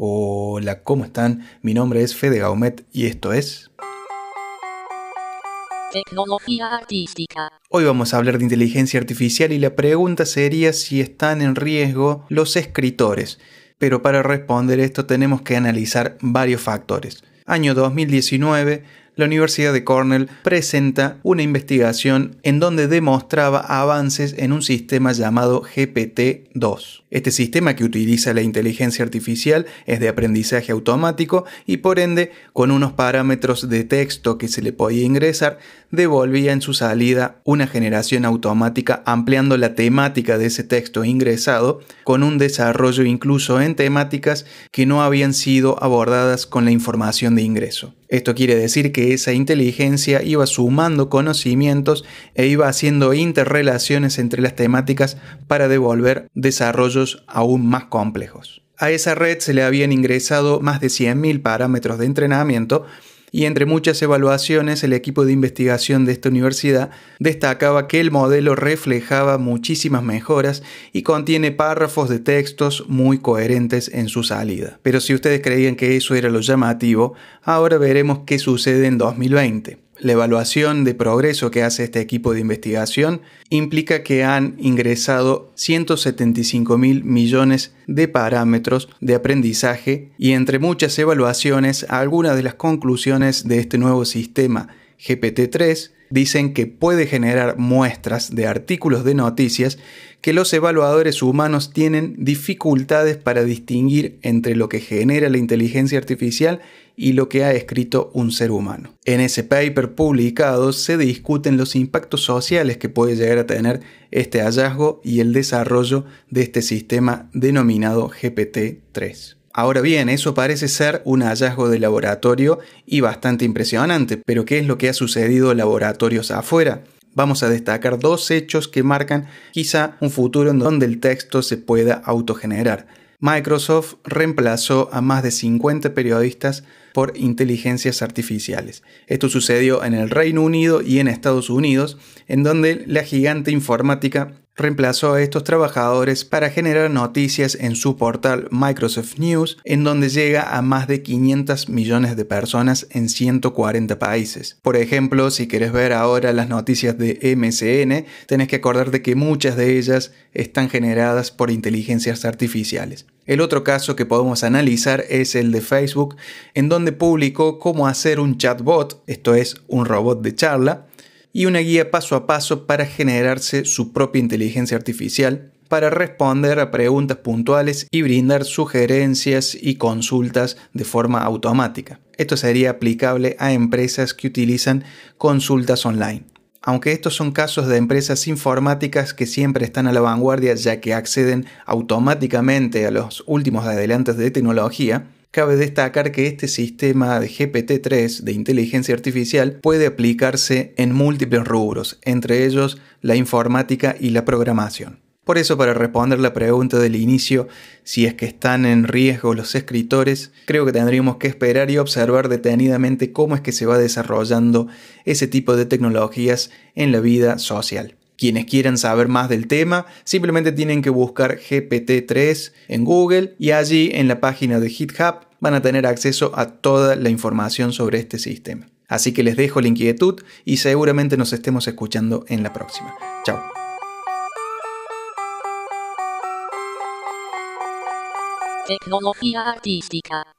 Hola, ¿cómo están? Mi nombre es Fede Gaumet y esto es... Tecnología artística. Hoy vamos a hablar de inteligencia artificial y la pregunta sería si están en riesgo los escritores. Pero para responder esto tenemos que analizar varios factores. Año 2019, la Universidad de Cornell presenta una investigación en donde demostraba avances en un sistema llamado GPT-2. Este sistema que utiliza la inteligencia artificial es de aprendizaje automático y por ende, con unos parámetros de texto que se le podía ingresar, devolvía en su salida una generación automática ampliando la temática de ese texto ingresado con un desarrollo incluso en temáticas que no habían sido abordadas con la información de ingreso. Esto quiere decir que esa inteligencia iba sumando conocimientos e iba haciendo interrelaciones entre las temáticas para devolver desarrollos aún más complejos. A esa red se le habían ingresado más de 100.000 parámetros de entrenamiento y entre muchas evaluaciones el equipo de investigación de esta universidad destacaba que el modelo reflejaba muchísimas mejoras y contiene párrafos de textos muy coherentes en su salida. Pero si ustedes creían que eso era lo llamativo, ahora veremos qué sucede en 2020. La evaluación de progreso que hace este equipo de investigación implica que han ingresado 175 mil millones de parámetros de aprendizaje y entre muchas evaluaciones algunas de las conclusiones de este nuevo sistema GPT-3 dicen que puede generar muestras de artículos de noticias que los evaluadores humanos tienen dificultades para distinguir entre lo que genera la inteligencia artificial y lo que ha escrito un ser humano. En ese paper publicado se discuten los impactos sociales que puede llegar a tener este hallazgo y el desarrollo de este sistema denominado GPT-3. Ahora bien, eso parece ser un hallazgo de laboratorio y bastante impresionante, pero ¿qué es lo que ha sucedido laboratorios afuera? Vamos a destacar dos hechos que marcan quizá un futuro en donde el texto se pueda autogenerar. Microsoft reemplazó a más de 50 periodistas por inteligencias artificiales. Esto sucedió en el Reino Unido y en Estados Unidos, en donde la gigante informática reemplazó a estos trabajadores para generar noticias en su portal Microsoft News, en donde llega a más de 500 millones de personas en 140 países. Por ejemplo, si quieres ver ahora las noticias de MCN, tenés que acordarte que muchas de ellas están generadas por inteligencias artificiales. El otro caso que podemos analizar es el de Facebook, en donde publicó cómo hacer un chatbot, esto es un robot de charla, y una guía paso a paso para generarse su propia inteligencia artificial para responder a preguntas puntuales y brindar sugerencias y consultas de forma automática. Esto sería aplicable a empresas que utilizan consultas online. Aunque estos son casos de empresas informáticas que siempre están a la vanguardia ya que acceden automáticamente a los últimos adelantos de tecnología, Cabe destacar que este sistema de GPT-3 de inteligencia artificial puede aplicarse en múltiples rubros, entre ellos la informática y la programación. Por eso, para responder la pregunta del inicio, si es que están en riesgo los escritores, creo que tendríamos que esperar y observar detenidamente cómo es que se va desarrollando ese tipo de tecnologías en la vida social. Quienes quieran saber más del tema simplemente tienen que buscar GPT-3 en Google y allí en la página de GitHub van a tener acceso a toda la información sobre este sistema. Así que les dejo la inquietud y seguramente nos estemos escuchando en la próxima. Chao. Tecnología artística.